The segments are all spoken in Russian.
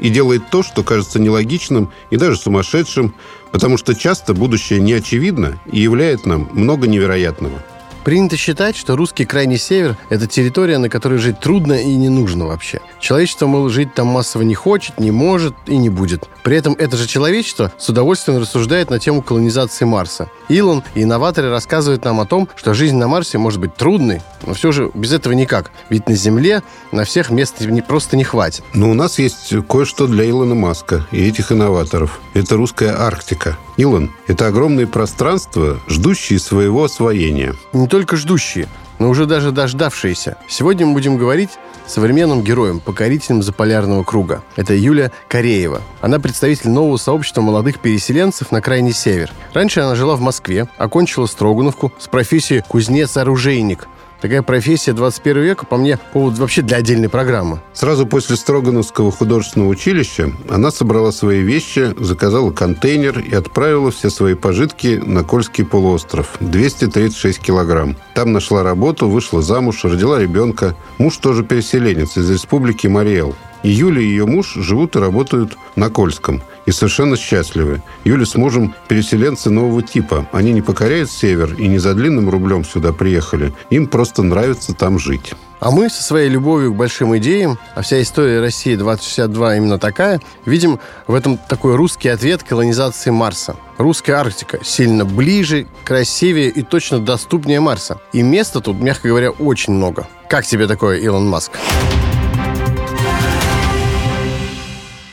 и делает то, что кажется нелогичным и даже сумасшедшим, потому что часто будущее не очевидно и являет нам много невероятного. Принято считать, что русский крайний север – это территория, на которой жить трудно и не нужно вообще. Человечество, мол, жить там массово не хочет, не может и не будет. При этом это же человечество с удовольствием рассуждает на тему колонизации Марса. Илон и инноваторы рассказывают нам о том, что жизнь на Марсе может быть трудной, но все же без этого никак. Ведь на Земле на всех мест не, просто не хватит. Но у нас есть кое-что для Илона Маска и этих инноваторов. Это русская Арктика. Илон – это огромные пространства, ждущие своего освоения. Не только ждущие, но уже даже дождавшиеся. Сегодня мы будем говорить с современным героем, покорителем заполярного круга. Это Юля Кореева. Она представитель нового сообщества молодых переселенцев на крайний север. Раньше она жила в Москве, окончила Строгановку с профессией кузнец-оружейник – Такая профессия 21 века, по мне, повод вообще для отдельной программы. Сразу после Строгановского художественного училища она собрала свои вещи, заказала контейнер и отправила все свои пожитки на Кольский полуостров. 236 килограмм. Там нашла работу, вышла замуж, родила ребенка. Муж тоже переселенец из республики Мариэл. И Юля и ее муж живут и работают на Кольском. И совершенно счастливы. Юля с мужем переселенцы нового типа. Они не покоряют север и не за длинным рублем сюда приехали. Им просто нравится там жить. А мы со своей любовью к большим идеям, а вся история России 2062 именно такая, видим в этом такой русский ответ колонизации Марса. Русская Арктика сильно ближе, красивее и точно доступнее Марса. И места тут, мягко говоря, очень много. Как тебе такое, Илон Маск?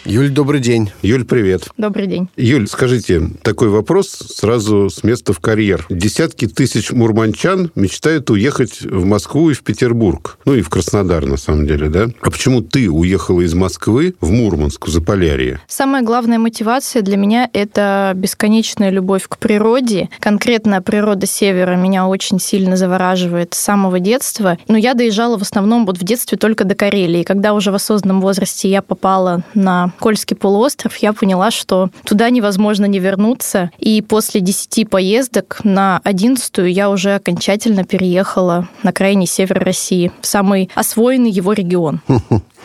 Юль, добрый день. Юль, привет. Добрый день. Юль, скажите, такой вопрос сразу с места в карьер. Десятки тысяч мурманчан мечтают уехать в Москву и в Петербург. Ну и в Краснодар, на самом деле, да? А почему ты уехала из Москвы в Мурманск, в Заполярье? Самая главная мотивация для меня – это бесконечная любовь к природе. Конкретно природа Севера меня очень сильно завораживает с самого детства. Но я доезжала в основном вот в детстве только до Карелии. Когда уже в осознанном возрасте я попала на Кольский полуостров, я поняла, что туда невозможно не вернуться. И после 10 поездок на 11 я уже окончательно переехала на крайний север России, в самый освоенный его регион.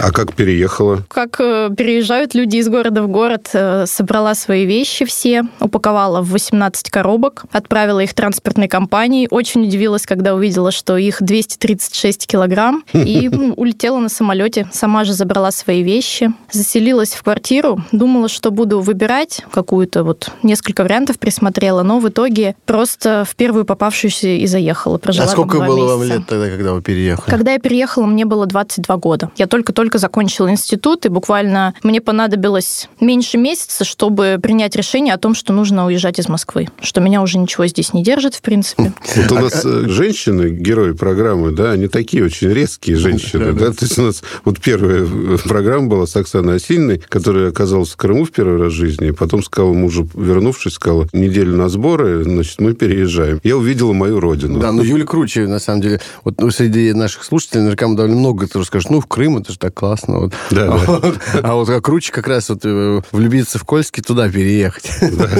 А как переехала? Как э, переезжают люди из города в город. Э, собрала свои вещи все, упаковала в 18 коробок, отправила их транспортной компании. Очень удивилась, когда увидела, что их 236 килограмм. И улетела на самолете. Сама же забрала свои вещи. Заселилась в квартиру. Думала, что буду выбирать какую-то вот несколько вариантов присмотрела, но в итоге просто в первую попавшуюся и заехала. Прожила а сколько было месяца. вам лет тогда, когда вы переехали? Когда я переехала, мне было 22 года года. Я только-только закончила институт, и буквально мне понадобилось меньше месяца, чтобы принять решение о том, что нужно уезжать из Москвы, что меня уже ничего здесь не держит, в принципе. Вот у нас э, женщины, герои программы, да, они такие очень резкие женщины, да, то есть у нас вот первая программа была с Оксаной Осининой, которая оказалась в Крыму в первый раз в жизни, потом сказала мужу, вернувшись, сказала, неделю на сборы, значит, мы переезжаем. Я увидела мою родину. Да, но Юля круче, на самом деле. Вот ну, среди наших слушателей наверняка довольно много кто скажет, ну, в Крым, это же так классно. Вот. Да, а, да. Вот, а вот как круче как раз вот э, влюбиться в Кольский, туда переехать. Да,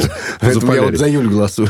Поэтому я вот за Юль голосую.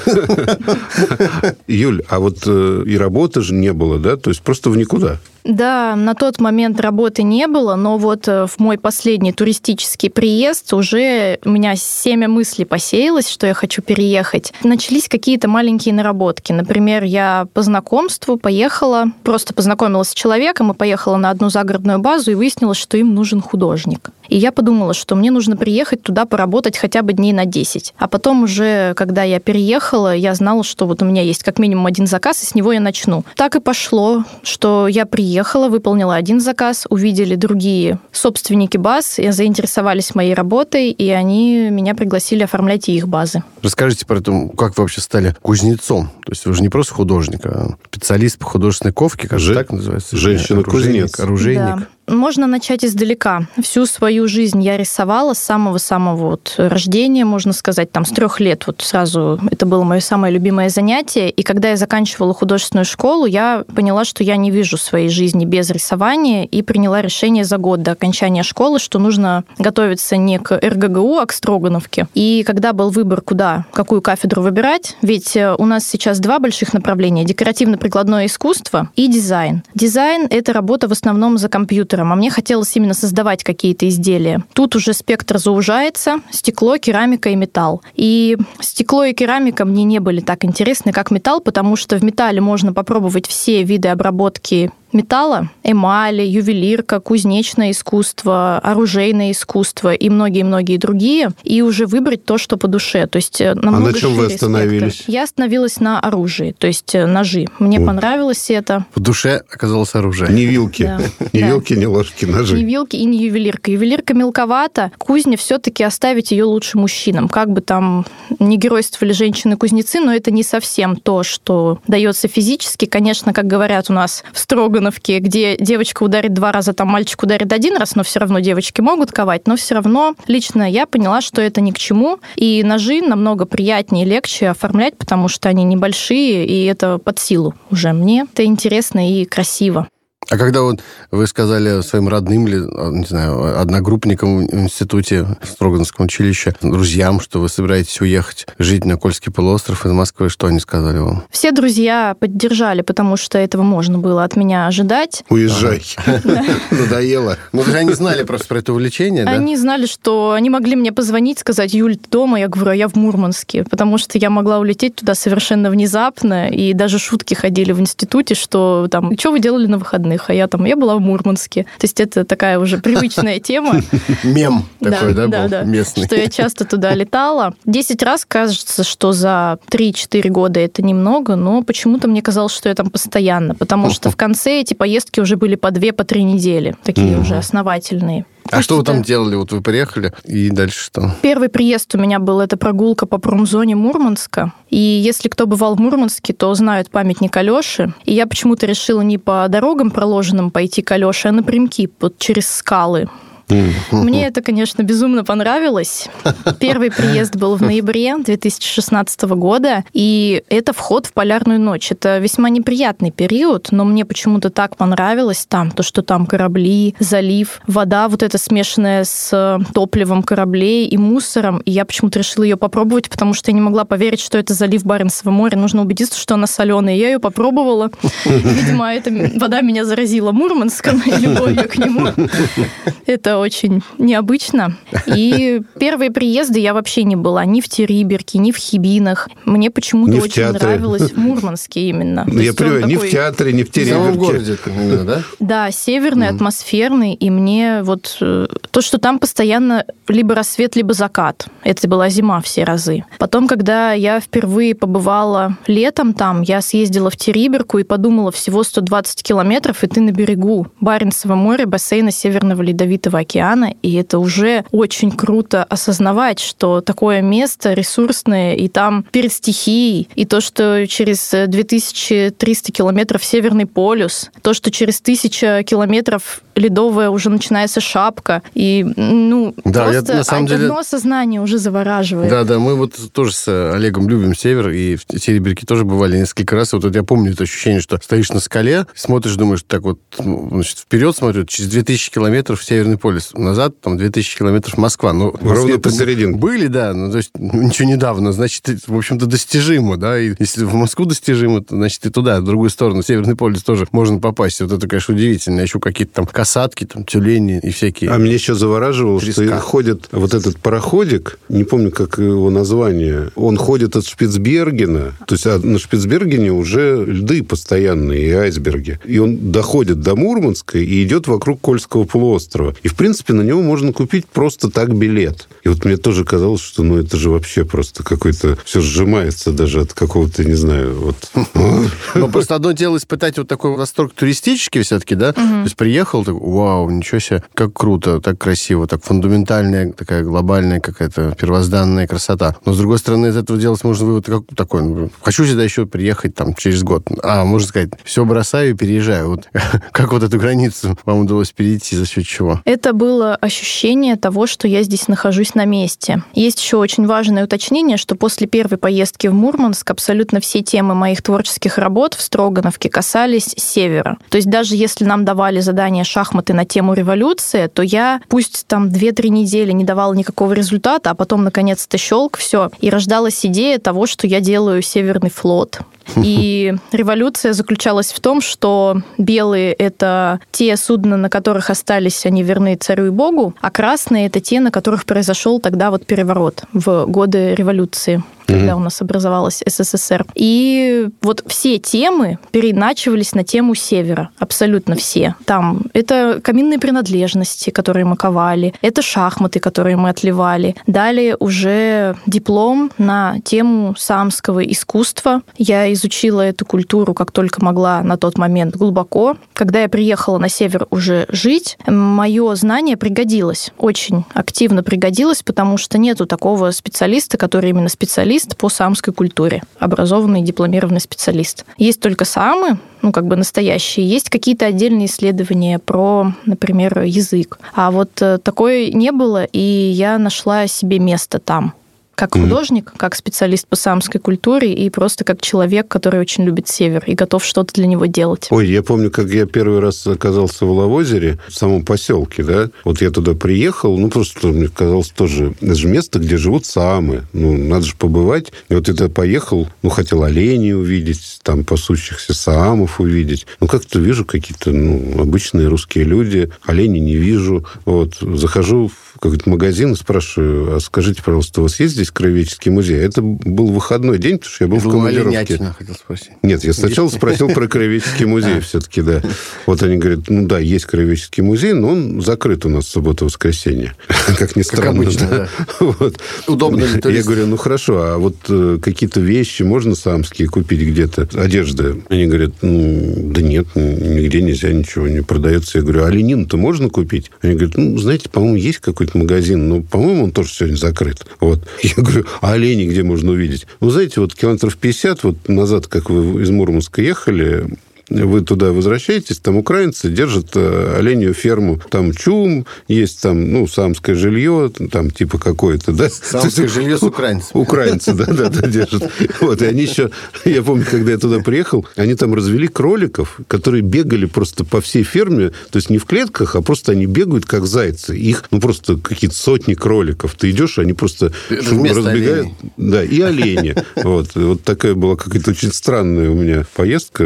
Юль, а вот э, и работы же не было, да? То есть просто в никуда. Да, на тот момент работы не было, но вот э, в мой последний туристический приезд уже у меня семя мыслей посеялось, что я хочу переехать. Начались какие-то маленькие наработки. Например, я по знакомству поехала, просто познакомилась с человеком и поехала на одну загородную базу и выяснилось, что им нужен художник. И я подумала, что мне нужно приехать туда поработать хотя бы дней на 10. А потом уже, когда я переехала, я знала, что вот у меня есть как минимум один заказ, и с него я начну. Так и пошло, что я приехала, выполнила один заказ, увидели другие собственники баз, и заинтересовались моей работой, и они меня пригласили оформлять их базы. Расскажите про то, как вы вообще стали кузнецом. То есть вы же не просто художник, а специалист по художественной ковке, как же так называется? Женщина-кузнец. Оружейник. Да. Можно начать издалека. Всю свою жизнь я рисовала с самого-самого вот рождения, можно сказать, там с трех лет вот сразу это было мое самое любимое занятие. И когда я заканчивала художественную школу, я поняла, что я не вижу своей жизни без рисования и приняла решение за год до окончания школы, что нужно готовиться не к РГГУ, а к Строгановке. И когда был выбор, куда, какую кафедру выбирать, ведь э, у нас сейчас два больших направления – декоративно-прикладное искусство и дизайн. Дизайн – это работа в основном за компьютером компьютером, а мне хотелось именно создавать какие-то изделия. Тут уже спектр заужается, стекло, керамика и металл. И стекло и керамика мне не были так интересны, как металл, потому что в металле можно попробовать все виды обработки металла, эмали, ювелирка, кузнечное искусство, оружейное искусство и многие-многие другие, и уже выбрать то, что по душе. То есть э, а на чем вы остановились? Спектр. Я остановилась на оружии, то есть э, ножи. Мне вот. понравилось это. В душе оказалось оружие. Не вилки. Да. Не да. вилки, не ложки, ножи. Не вилки и не ювелирка. Ювелирка мелковата. Кузня все-таки оставить ее лучше мужчинам. Как бы там не геройствовали женщины-кузнецы, но это не совсем то, что дается физически. Конечно, как говорят у нас в строго Строгановке, где девочка ударит два раза, там мальчик ударит один раз, но все равно девочки могут ковать, но все равно лично я поняла, что это ни к чему, и ножи намного приятнее и легче оформлять, потому что они небольшие, и это под силу уже мне. Это интересно и красиво. А когда вот вы сказали своим родным или, а, не знаю, одногруппникам в институте, в Строгановском училище, друзьям, что вы собираетесь уехать жить на Кольский полуостров из Москвы, что они сказали вам? Все друзья поддержали, потому что этого можно было от меня ожидать. Уезжай. Надоело. Ну, они знали просто про это увлечение, да? Они знали, что они могли мне позвонить, сказать, Юль, ты дома? Я говорю, а я в Мурманске, потому что я могла улететь туда совершенно внезапно, и даже шутки ходили в институте, что там, что вы делали на выходных? Выходных, а я там, я была в Мурманске. То есть это такая уже привычная тема. Мем такой, да, был местный. Что я часто туда летала. Десять раз кажется, что за 3-4 года это немного, но почему-то мне казалось, что я там постоянно, потому что в конце эти поездки уже были по 2-3 по недели, такие уже основательные. А что вы там делали? Вот вы приехали, и дальше что? Первый приезд у меня был, это прогулка по промзоне Мурманска. И если кто бывал в Мурманске, то знают памятник Алёши. И я почему-то решила не по дорогам проложенным пойти к Алёше, а напрямки, вот через скалы. Мне это, конечно, безумно понравилось. Первый приезд был в ноябре 2016 года, и это вход в полярную ночь. Это весьма неприятный период, но мне почему-то так понравилось там, то, что там корабли, залив, вода вот эта смешанная с топливом кораблей и мусором, и я почему-то решила ее попробовать, потому что я не могла поверить, что это залив Баренцева моря. Нужно убедиться, что она соленая. Я ее попробовала. Видимо, эта вода меня заразила Мурманском и любовью к нему. Это очень необычно. И первые приезды я вообще не была ни в Териберке, ни в Хибинах. Мне почему-то очень театре. нравилось в Мурманске именно. Ну, я понимаю, ни в театре, ни в Териберке. В городе, да? Да, северный, атмосферный, и мне вот э, то, что там постоянно либо рассвет, либо закат. Это была зима все разы. Потом, когда я впервые побывала летом там, я съездила в Териберку и подумала, всего 120 километров, и ты на берегу Баренцева моря, бассейна Северного Ледовитого океана, и это уже очень круто осознавать, что такое место ресурсное, и там перед стихией, и то, что через 2300 километров Северный полюс, то, что через 1000 километров ледовая уже начинается шапка, и, ну, да, просто я, на самом деле... одно осознание уже завораживает. Да, да, мы вот тоже с Олегом любим север, и в Тереберке тоже бывали несколько раз, и вот я помню это ощущение, что стоишь на скале, смотришь, думаешь, так вот, ну, значит, вперед смотрю, через 2000 километров Северный полюс полис назад, там 2000 километров Москва. Ну, Ровно Москве-то посерединке. Были, да, ну, то есть ну, ничего недавно, значит, в общем-то, достижимо, да, и если в Москву достижимо, то, значит, и туда, в другую сторону, Северный полюс тоже можно попасть. Вот это, конечно, удивительно. Еще какие-то там касатки, там, тюлени и всякие. А меня еще завораживало, что Треска. ходит вот этот пароходик, не помню, как его название, он ходит от Шпицбергена, то есть а на Шпицбергене уже льды постоянные и айсберги. И он доходит до Мурманска и идет вокруг Кольского полуострова. И, в принципе, на него можно купить просто так билет. И вот мне тоже казалось, что ну это же вообще просто какой-то... Все сжимается даже от какого-то, не знаю, вот... Но просто одно дело испытать вот такой восторг туристический все-таки, да? То есть приехал, так, вау, ничего себе, как круто, так красиво, так фундаментальная, такая глобальная какая-то первозданная красота. Но, с другой стороны, из этого делать можно вывод как, такой, ну, хочу сюда еще приехать там через год. А, можно сказать, все бросаю и переезжаю. Вот как вот эту границу вам удалось перейти, за счет чего? Это было ощущение того, что я здесь нахожусь на месте. Есть еще очень важное уточнение, что после первой поездки в Мурманск абсолютно все темы моих творческих работ в Строгановке касались севера. То есть даже если нам давали задание шахматы на тему революции, то я пусть там 2-3 недели не давала никакого результата, а потом наконец-то щелк, все. И рождалась идея того, что я делаю Северный флот. И революция заключалась в том, что белые — это те судна, на которых остались они верны царю и богу, а красные — это те, на которых произошел тогда вот переворот в годы революции когда у нас образовалась СССР. И вот все темы переначивались на тему севера. Абсолютно все. Там это каминные принадлежности, которые мы ковали, это шахматы, которые мы отливали. Далее уже диплом на тему самского искусства. Я изучила эту культуру как только могла на тот момент глубоко. Когда я приехала на север уже жить, мое знание пригодилось. Очень активно пригодилось, потому что нету такого специалиста, который именно специалист по самской культуре, образованный дипломированный специалист. Есть только самы, ну, как бы настоящие. Есть какие-то отдельные исследования про, например, язык. А вот э, такое не было, и я нашла себе место там как художник, как специалист по самской культуре и просто как человек, который очень любит север и готов что-то для него делать. Ой, я помню, как я первый раз оказался в Лавозере, в самом поселке, да. Вот я туда приехал, ну, просто мне казалось тоже, это же место, где живут самы. Ну, надо же побывать. И вот я туда поехал, ну, хотел оленей увидеть, там, пасущихся саамов увидеть. Ну, как-то вижу какие-то, ну, обычные русские люди, оленей не вижу. Вот, захожу в какой-то магазин и спрашиваю, а скажите, пожалуйста, у вас есть здесь краеведческий музей? Это был выходной день, потому что я был в командировке. Хотел спросить. Нет, я сначала спросил про краеведческий музей все-таки, да. Вот они говорят, ну да, есть краеведческий музей, но он закрыт у нас в субботу-воскресенье. Как ни странно. обычно, да. Вот. Удобно ли Я говорю, ну хорошо, а вот э, какие-то вещи можно самские купить где-то? Одежда. Они говорят, ну да нет, нигде нельзя, ничего не продается. Я говорю, а ленин-то можно купить? Они говорят, ну, знаете, по-моему, есть какой-то магазин, но, по-моему, он тоже сегодня закрыт. Вот. Я говорю, а оленей где можно увидеть? Ну, знаете, вот километров 50 вот назад, как вы из Мурманска ехали, вы туда возвращаетесь, там украинцы держат э, оленью ферму. Там чум, есть там, ну, самское жилье, там типа какое-то, да? Самское жилье с украинцами. Украинцы, да, да, да, держат. Вот, и они еще, я помню, когда я туда приехал, они там развели кроликов, которые бегали просто по всей ферме, то есть не в клетках, а просто они бегают, как зайцы. Их, ну, просто какие-то сотни кроликов. Ты идешь, они просто разбегают. оленей. Да, и олени. Вот, вот такая была какая-то очень странная у меня поездка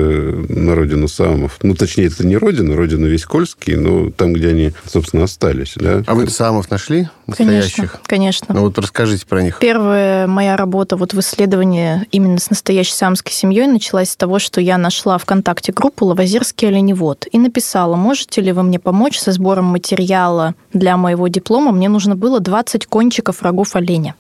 на родину Саамов. Ну, точнее, это не родина, родина Веськольский, но там, где они, собственно, остались, да. А вы самов нашли? Конечно, Настоящих? конечно. Ну вот расскажите про них. Первая моя работа вот в исследовании именно с настоящей самской семьей началась с того, что я нашла ВКонтакте группу «Лавазирский оленевод» и написала, можете ли вы мне помочь со сбором материала для моего диплома? Мне нужно было 20 кончиков рогов оленя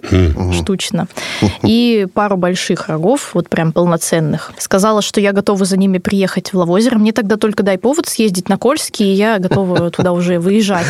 штучно и пару больших рогов, вот прям полноценных. Сказала, что я готова за ними приехать в Лавозеро. Мне тогда только дай повод съездить на Кольский, и я готова туда уже выезжать.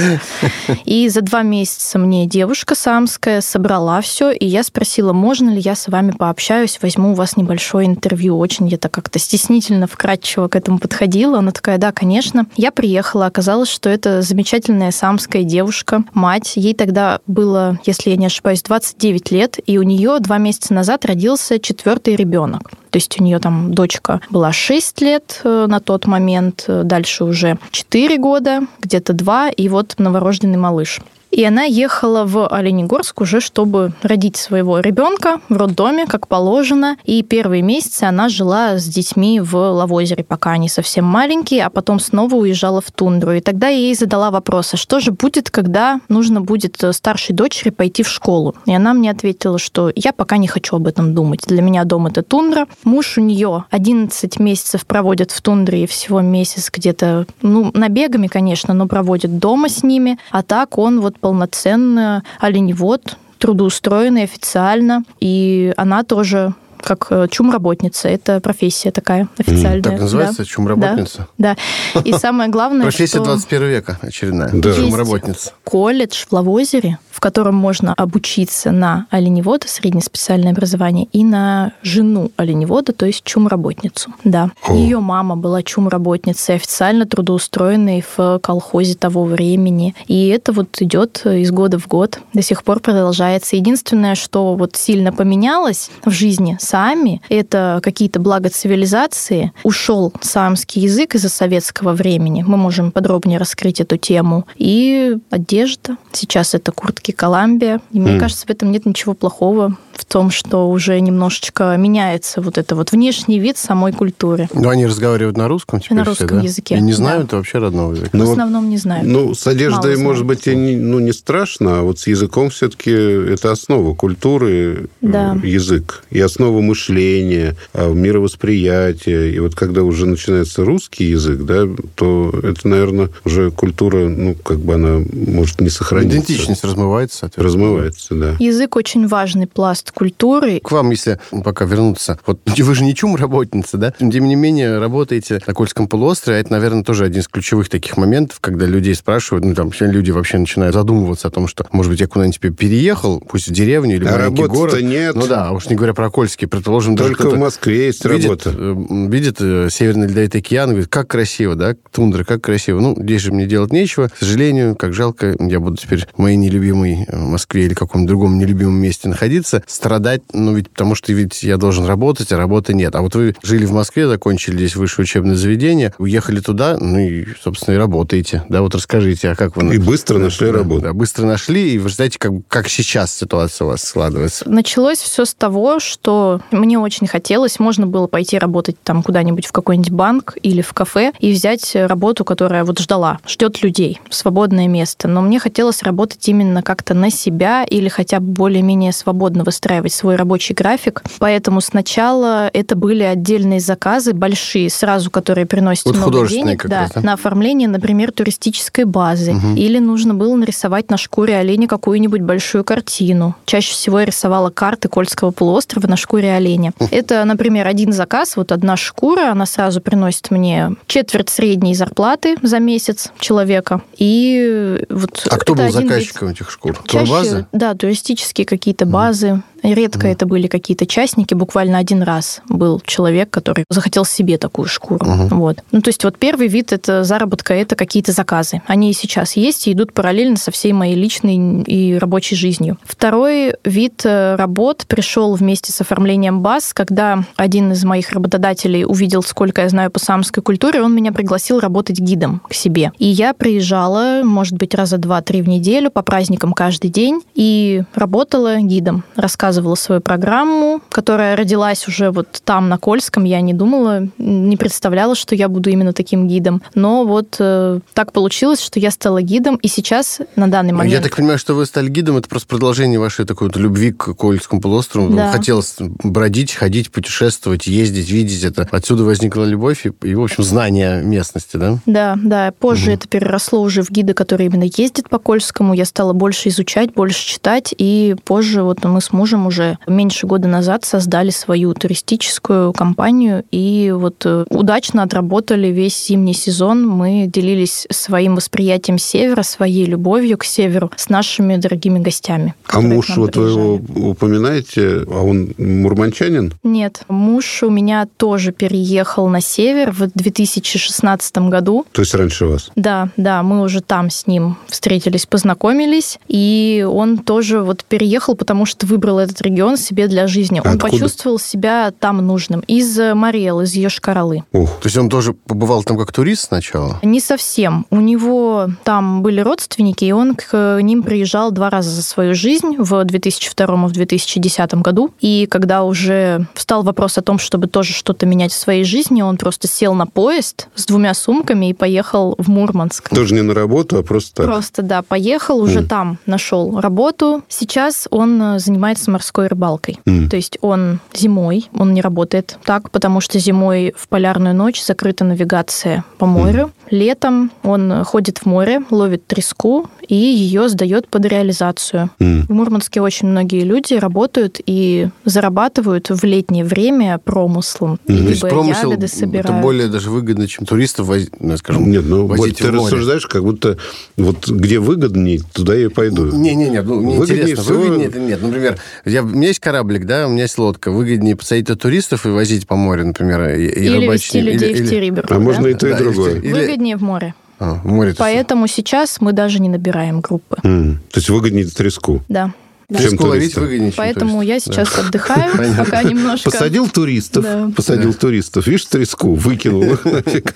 И за два месяца мне девушка самская, собрала все, и я спросила, можно ли я с вами пообщаюсь, возьму у вас небольшое интервью. Очень я так как-то стеснительно, вкрадчиво к этому подходила. Она такая, да, конечно. Я приехала, оказалось, что это замечательная самская девушка, мать. Ей тогда было, если я не ошибаюсь, 29 лет, и у нее два месяца назад родился четвертый ребенок. То есть у нее там дочка была 6 лет э, на тот момент, э, дальше уже 4 года, где-то 2, и вот новорожденный малыш. И она ехала в Оленегорск уже, чтобы родить своего ребенка в роддоме, как положено. И первые месяцы она жила с детьми в Лавозере, пока они совсем маленькие, а потом снова уезжала в тундру. И тогда я ей задала вопрос, а что же будет, когда нужно будет старшей дочери пойти в школу? И она мне ответила, что я пока не хочу об этом думать. Для меня дом это тундра. Муж у нее 11 месяцев проводит в тундре и всего месяц где-то, ну, набегами, конечно, но проводит дома с ними. А так он вот полноценный оленевод, трудоустроенный официально, и она тоже как э, чумработница. Это профессия такая официальная. Так называется? Да. Чумработница? Да. да. И самое главное, Профессия что... 21 века очередная. Да. Чумработница. колледж в Лавозере, в котором можно обучиться на оленевода, среднее специальное образование, и на жену оленевода, то есть чумработницу. Да. О. Ее мама была чумработницей, официально трудоустроенной в колхозе того времени. И это вот идет из года в год, до сих пор продолжается. Единственное, что вот сильно поменялось в жизни сами, это какие-то блага цивилизации. Ушел самский язык из-за советского времени. Мы можем подробнее раскрыть эту тему. И одежда. Сейчас это куртки Коламбия. И мне mm. кажется, в этом нет ничего плохого в том, что уже немножечко меняется вот это вот внешний вид самой культуры. Но они разговаривают на русском теперь На русском все, да? языке. И не знают да. вообще родного языка. Ну, в основном не знают. Ну, с одеждой, Мало может знают. быть, и не, ну, не страшно, а вот с языком все-таки это основа культуры, да. Э, язык. И основа мышления, а, мировосприятия. И вот когда уже начинается русский язык, да, то это, наверное, уже культура, ну, как бы она может не сохраниться. Идентичность размывается. Размывается, да. Язык очень важный пласт культуры. К вам, если пока вернуться, вот вы же не чум работница, да? Тем не менее, работаете на Кольском полуострове, а это, наверное, тоже один из ключевых таких моментов, когда людей спрашивают, ну, там, все люди вообще начинают задумываться о том, что, может быть, я куда-нибудь теперь переехал, пусть в деревню или а маленький город. нет. Ну да, уж не говоря про Кольский, предположим, Только в Москве есть видит, работа. Э, видит э, Северный ледовитый океан, говорит, как красиво, да, тундра, как красиво. Ну, здесь же мне делать нечего. К сожалению, как жалко, я буду теперь в моей нелюбимой э, Москве или каком-нибудь другом нелюбимом месте находиться, страдать, ну, ведь потому что ведь я должен работать, а работы нет. А вот вы жили в Москве, закончили здесь высшее учебное заведение, уехали туда, ну и, собственно, и работаете. Да, вот расскажите, а как вы... И быстро нашли да, работу. Да, быстро нашли, и вы знаете, как, как сейчас ситуация у вас складывается? Началось все с того, что мне очень хотелось, можно было пойти работать там куда-нибудь в какой-нибудь банк или в кафе и взять работу, которая вот ждала, ждет людей, свободное место. Но мне хотелось работать именно как-то на себя или хотя бы более-менее свободно выстраивать свой рабочий график. Поэтому сначала это были отдельные заказы, большие, сразу, которые приносят вот много денег да, на оформление, например, туристической базы. Угу. Или нужно было нарисовать на шкуре оленя какую-нибудь большую картину. Чаще всего я рисовала карты Кольского полуострова на шкуре оленя. Это, например, один заказ, вот одна шкура, она сразу приносит мне четверть средней зарплаты за месяц человека. И вот а кто был заказчиком вид... этих шкур? Чаще, Турбазы? Да, туристические какие-то базы, Редко mm. это были какие-то частники. Буквально один раз был человек, который захотел себе такую шкуру. Uh-huh. Вот. Ну, то есть вот первый вид это заработка, это какие-то заказы. Они и сейчас есть и идут параллельно со всей моей личной и рабочей жизнью. Второй вид э, работ пришел вместе с оформлением баз, когда один из моих работодателей увидел, сколько я знаю по самской культуре, он меня пригласил работать гидом к себе. И я приезжала, может быть, раза два-три в неделю по праздникам каждый день и работала гидом, рассказывала рассказывала свою программу, которая родилась уже вот там, на Кольском. Я не думала, не представляла, что я буду именно таким гидом. Но вот э, так получилось, что я стала гидом, и сейчас, на данный момент... Я так понимаю, что вы стали гидом, это просто продолжение вашей такой вот любви к Кольскому полуострову. Да. Хотелось бродить, ходить, путешествовать, ездить, видеть это. Отсюда возникла любовь и, и в общем, знание местности, да? Да, да. Позже угу. это переросло уже в гида, который именно ездит по Кольскому. Я стала больше изучать, больше читать, и позже вот мы с мужем мужем уже меньше года назад создали свою туристическую компанию и вот э, удачно отработали весь зимний сезон. Мы делились своим восприятием севера, своей любовью к северу с нашими дорогими гостями. А муж вот вы его упоминаете, а он мурманчанин? Нет, муж у меня тоже переехал на север в 2016 году. То есть раньше вас? Да, да, мы уже там с ним встретились, познакомились, и он тоже вот переехал, потому что выбрал этот регион себе для жизни. Он Откуда? почувствовал себя там нужным. Из Мариэл, из Йошкар-Олы. Ух, То есть он тоже побывал там как турист сначала? Не совсем. У него там были родственники, и он к ним приезжал два раза за свою жизнь, в 2002 и в 2010 году. И когда уже встал вопрос о том, чтобы тоже что-то менять в своей жизни, он просто сел на поезд с двумя сумками и поехал в Мурманск. тоже не на работу, а просто так. Просто, да, поехал, уже Мгм. там нашел работу. Сейчас он э, занимается морской рыбалкой. М. То есть он зимой, он не работает так, потому что зимой в полярную ночь закрыта навигация по морю. Летом он ходит в море, ловит треску и ее сдает под реализацию. М. В Мурманске очень многие люди работают и зарабатывают в летнее время промыслом. Мгм. То есть промысел ягоды это собирают. более даже выгодно, чем туристов возить, ну, скажем, Нет, ну возить ты в море. рассуждаешь, как будто вот где выгоднее, туда я и пойду. Не-не-не, ну, мне Выгоднее интересно, всего- выгоднее это нет. Например, я, у меня есть кораблик, да, у меня есть лодка. Выгоднее посадить туристов и возить по морю, например, и, и Или рыбачить вести людей Или- в Териберку. А можно и то, и Да, другое. или- Выгоднее в море. А, в море Поэтому сейчас мы даже не набираем группы. М. То есть выгоднее треску. Да. Да. Чем Треску ловить выгоднее, Поэтому я сейчас отдыхаю, Понятно. пока немножко... Посадил туристов, Да. посадил туристов, видишь, треску, выкинул. Их нафиг.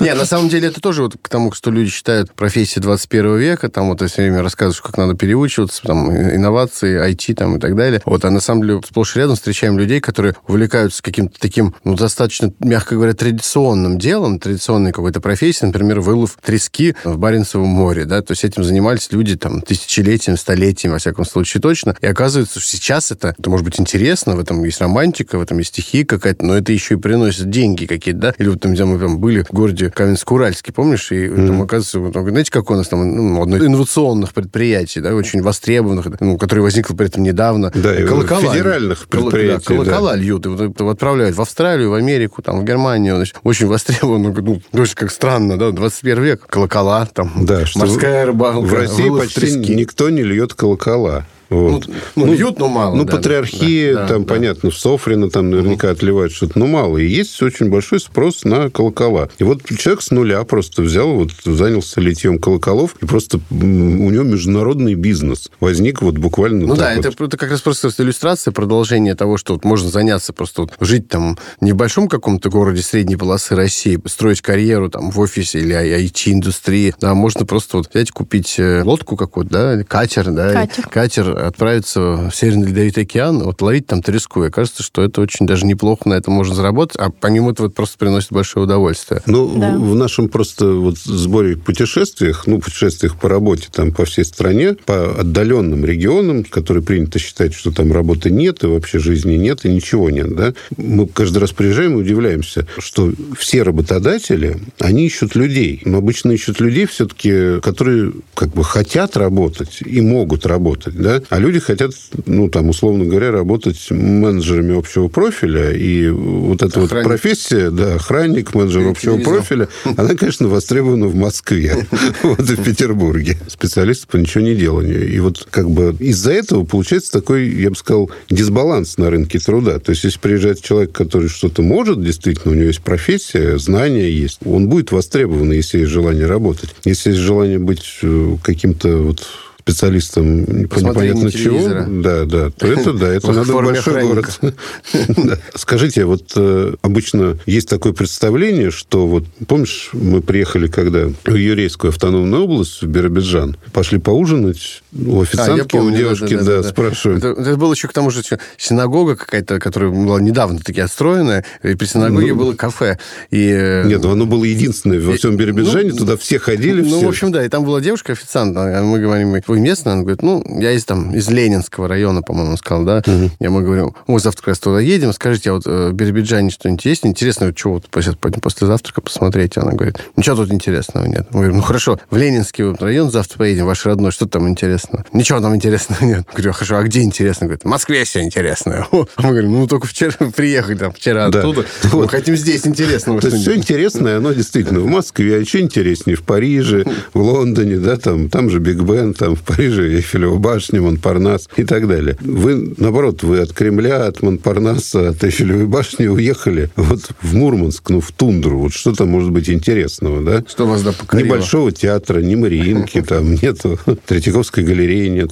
Не, на самом деле это тоже вот к тому, что люди считают профессией 21 века, там вот все время рассказываешь, как надо переучиваться, там, инновации, IT там и так далее. Вот, а на самом деле сплошь и рядом встречаем людей, которые увлекаются каким-то таким, ну, достаточно, мягко говоря, традиционным делом, традиционной какой-то профессией, например, вылов трески в Баренцевом море, да, то есть этим занимались люди там тысячелетием, столетием, во всяком случае, точно. И оказывается, что сейчас это, это может быть интересно, в этом есть романтика, в этом есть стихия какая-то, но это еще и приносит деньги какие-то, да? Или вот там, где мы там были в городе Каменск-Уральске, помнишь? И там, оказывается, вот, говорит, знаете, как у нас там ну, одно из инновационных предприятий, да, очень востребованных, ну, которое возникло при этом недавно. Да, колокола. федеральных да, предприятий, да. колокола льют, и вот отправляют в Австралию, в Америку, там, в Германию. Значит, очень востребовано, ну, тоже как странно, да, 21 век, колокола, там, Да, морская рыбалка, В России почти трески. никто не льет колокола. Isabella Вот. Ну, ну, льют, но мало. Ну, да, патриархия, да, там, да. понятно, в Софрино там наверняка отливают что-то, но мало. И есть очень большой спрос на колокола. И вот человек с нуля просто взял, вот занялся литьем колоколов, и просто у него международный бизнес возник вот буквально Ну так да, вот. это, это как раз просто иллюстрация, продолжение того, что вот можно заняться просто вот, жить там не в большом каком-то городе средней полосы России, строить карьеру там в офисе или IT-индустрии, да, можно просто вот взять, купить э, лодку какую-то, да, или катер, да, Катер. и катер, отправиться в Северный Ледовитый океан, вот ловить там треску. И кажется, что это очень даже неплохо, на этом можно заработать, а помимо этого это просто приносит большое удовольствие. Ну, Да. в нашем просто вот сборе путешествиях, ну, путешествиях по работе там по всей стране, по отдаленным регионам, которые принято считать, что там работы нет, и вообще жизни нет, и ничего нет, да, мы каждый раз приезжаем и удивляемся, что все работодатели, они ищут людей. Но обычно ищут людей все-таки, которые как бы хотят работать и могут работать, да, а люди хотят, ну, там, условно говоря, работать менеджерами общего профиля, и вот эта вот Охранник. профессия, да, охранник, менеджер Или общего телевизор. профиля, она, конечно, востребована в Москве, вот и в Петербурге. Специалисты по ничего не деланию. И вот как бы из-за этого получается такой, я бы сказал, дисбаланс на рынке труда. То есть, если приезжает человек, который что-то может, действительно, у него есть профессия, знания есть, он будет востребован, если есть желание работать. Если есть желание быть э, каким-то вот специалистом по Посмотрение непонятно чего, телевизора. да, да, то это да, это надо в большой охранника. город. Скажите, вот э, обычно есть такое представление, что вот, помнишь, мы приехали когда в Юрейскую автономную область, в Биробиджан, пошли поужинать, у А, официантки, у девушки, да, спрашивают. Это, было еще к тому же синагога какая-то, которая была недавно таки отстроена, и при синагоге Ну, было кафе. Э, Нет, оно было единственное во всем Биробиджане, ну, туда все ходили, Ну, в общем, да, и там была девушка-официант, а мы говорим, вы местная? Она говорит, ну, я из, там, из Ленинского района, по-моему, сказал, да. Угу. Я ему говорю, мы завтра как раз туда едем, скажите, а вот э, в Биробиджане что-нибудь есть? Интересно, вот что вот сейчас пойдем после завтрака посмотреть? Она говорит, ничего тут интересного нет. Мы говорим, ну хорошо, в Ленинский район завтра поедем, ваш родной, что там интересного? Ничего там интересного нет. Я говорю, хорошо, а где интересно? Говорит, в Москве все интересное. Мы говорим, ну только вчера приехали там, вчера да. оттуда. Вот. Мы хотим здесь интересного. То есть все интересное, оно действительно в Москве, а еще интереснее в Париже, в Лондоне, да, там, там же Биг Бен, там в Париже Эйфелева башня, Монпарнас и так далее. Вы, наоборот, вы от Кремля, от Монпарнаса, от Эйфелевой башни уехали вот в Мурманск, ну, в тундру. Вот что там может быть интересного, да? Что вас да покорило? Ни Большого театра, ни Мариинки там нету, Третьяковской галереи нет.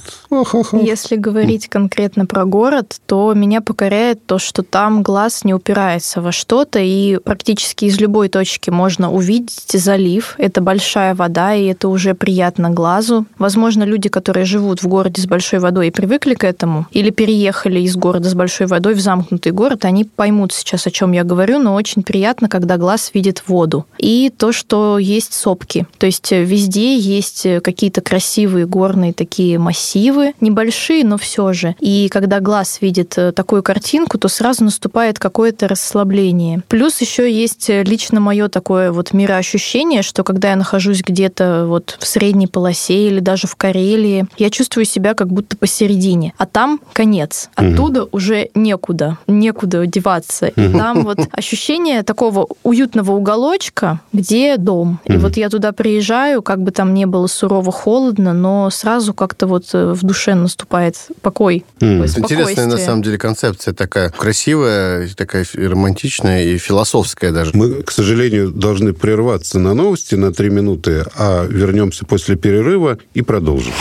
Если говорить конкретно про город, то меня покоряет то, что там глаз не упирается во что-то, и практически из любой точки можно увидеть залив. Это большая вода, и это уже приятно глазу. Возможно, люди, которые живут в городе с большой водой и привыкли к этому, или переехали из города с большой водой в замкнутый город, они поймут сейчас, о чем я говорю, но очень приятно, когда глаз видит воду. И то, что есть сопки. То есть везде есть какие-то красивые горные такие массивы, небольшие, но все же. И когда глаз видит такую картинку, то сразу наступает какое-то расслабление. Плюс еще есть лично мое такое вот мироощущение, что когда я нахожусь где-то вот в средней полосе или даже в Карелии, я чувствую себя как будто посередине. А там конец. Оттуда угу. уже некуда. Некуда деваться. И там вот ощущение такого уютного уголочка, где дом. И вот я туда приезжаю, как бы там не было сурово холодно, но сразу как-то вот э, в душе наступает покой. Интересная на самом деле концепция такая красивая, такая романтичная и философская даже. Мы, к сожалению, должны прерваться на новости на три минуты, а вернемся после перерыва и продолжим.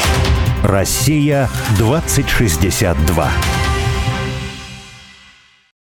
Россия 2062.